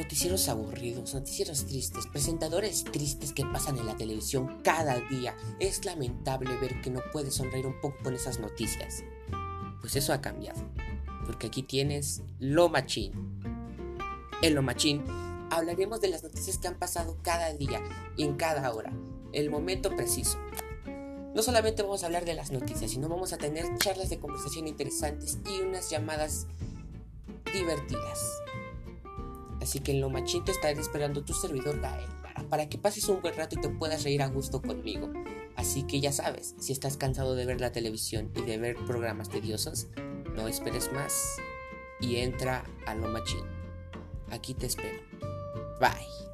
noticieros aburridos, noticieros tristes, presentadores tristes que pasan en la televisión cada día. Es lamentable ver que no puedes sonreír un poco con esas noticias. Pues eso ha cambiado. Porque aquí tienes Lo Machín. En Lo Machín hablaremos de las noticias que han pasado cada día y en cada hora. El momento preciso. No solamente vamos a hablar de las noticias, sino vamos a tener charlas de conversación interesantes y unas llamadas divertidas. Así que en lo machín te estaré esperando tu servidor Gael para que pases un buen rato y te puedas reír a gusto conmigo. Así que ya sabes, si estás cansado de ver la televisión y de ver programas tediosos, no esperes más y entra a lo machín. Aquí te espero. Bye.